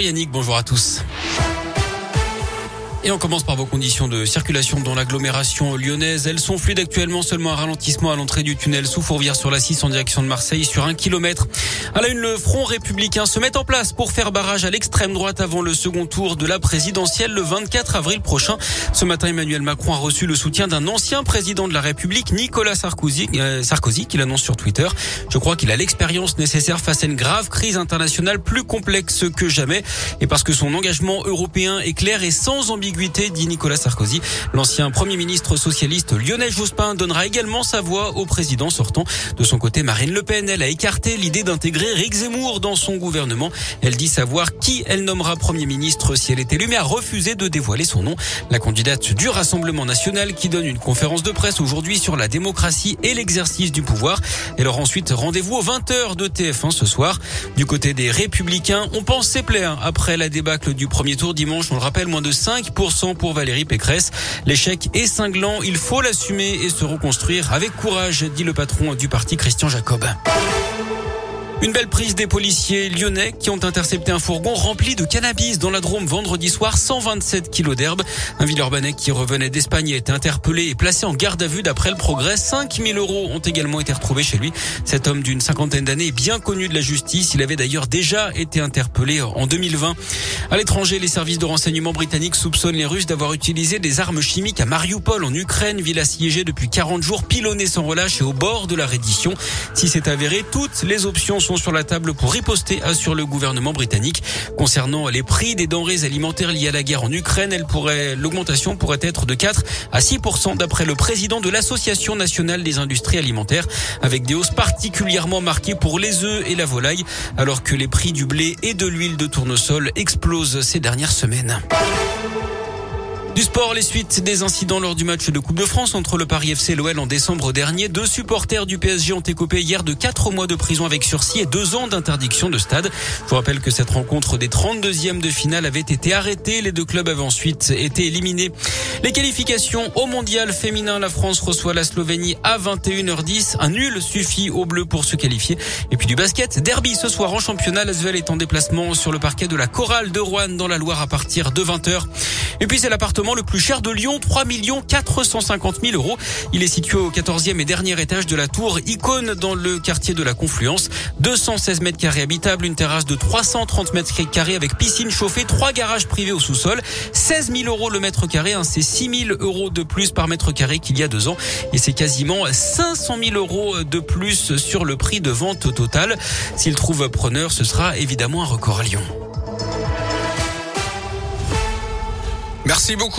Yannick, bonjour à tous. Et on commence par vos conditions de circulation dans l'agglomération lyonnaise. Elles sont fluides actuellement, seulement un ralentissement à l'entrée du tunnel sous Fourvière sur la 6 en direction de Marseille sur un kilomètre. À la une, le front républicain se met en place pour faire barrage à l'extrême droite avant le second tour de la présidentielle le 24 avril prochain. Ce matin, Emmanuel Macron a reçu le soutien d'un ancien président de la République, Nicolas Sarkozy, euh, Sarkozy, qu'il annonce sur Twitter. Je crois qu'il a l'expérience nécessaire face à une grave crise internationale plus complexe que jamais et parce que son engagement européen est clair et sans ambiguïté dit Nicolas Sarkozy. L'ancien Premier ministre socialiste Lionel Jospin donnera également sa voix au président sortant. De son côté, Marine Le Pen, elle a écarté l'idée d'intégrer Rick Zemmour dans son gouvernement. Elle dit savoir qui elle nommera Premier ministre si elle est élue, mais a refusé de dévoiler son nom. La candidate du Rassemblement national qui donne une conférence de presse aujourd'hui sur la démocratie et l'exercice du pouvoir. Elle aura ensuite rendez-vous aux 20h de TF1 ce soir. Du côté des Républicains, on pense ses plaies après la débâcle du premier tour dimanche. On le rappelle, moins de 5 pour Valérie Pécresse. L'échec est cinglant, il faut l'assumer et se reconstruire avec courage, dit le patron du parti Christian Jacob. Une belle prise des policiers lyonnais qui ont intercepté un fourgon rempli de cannabis dans la Drôme vendredi soir, 127 kilos d'herbe. Un Villeurbanais qui revenait d'Espagne a été interpellé et placé en garde à vue d'après le progrès. 5000 euros ont également été retrouvés chez lui. Cet homme d'une cinquantaine d'années est bien connu de la justice. Il avait d'ailleurs déjà été interpellé en 2020. À l'étranger, les services de renseignement britanniques soupçonnent les Russes d'avoir utilisé des armes chimiques à Mariupol en Ukraine, ville assiégée depuis 40 jours, pilonnée sans relâche et au bord de la reddition. Si c'est avéré, toutes les options sont sur la table pour riposter, assure le gouvernement britannique. Concernant les prix des denrées alimentaires liées à la guerre en Ukraine, l'augmentation pourrait être de 4 à 6% d'après le président de l'Association nationale des industries alimentaires, avec des hausses particulièrement marquées pour les œufs et la volaille, alors que les prix du blé et de l'huile de tournesol explosent ces dernières semaines. Du sport, les suites des incidents lors du match de Coupe de France entre le Paris FC et l'OL en décembre dernier. Deux supporters du PSG ont écopé hier de quatre mois de prison avec sursis et deux ans d'interdiction de stade. Je vous rappelle que cette rencontre des 32e de finale avait été arrêtée. Les deux clubs avaient ensuite été éliminés. Les qualifications au mondial féminin, la France reçoit la Slovénie à 21h10. Un nul suffit aux Bleus pour se qualifier. Et puis du basket, derby ce soir en championnat. L'Asvel est en déplacement sur le parquet de la Chorale de Rouen dans la Loire à partir de 20h. Et puis c'est l'appartement le plus cher de Lyon, 3 450 000 euros. Il est situé au 14e et dernier étage de la tour Icône dans le quartier de la Confluence. 216 mètres carrés habitables, une terrasse de 330 mètres carrés avec piscine chauffée, trois garages privés au sous-sol, 16 000 euros le mètre carré, hein, c'est 6 000 euros de plus par mètre carré qu'il y a deux ans et c'est quasiment 500 000 euros de plus sur le prix de vente total. S'il trouve preneur, ce sera évidemment un record à Lyon. Merci beaucoup.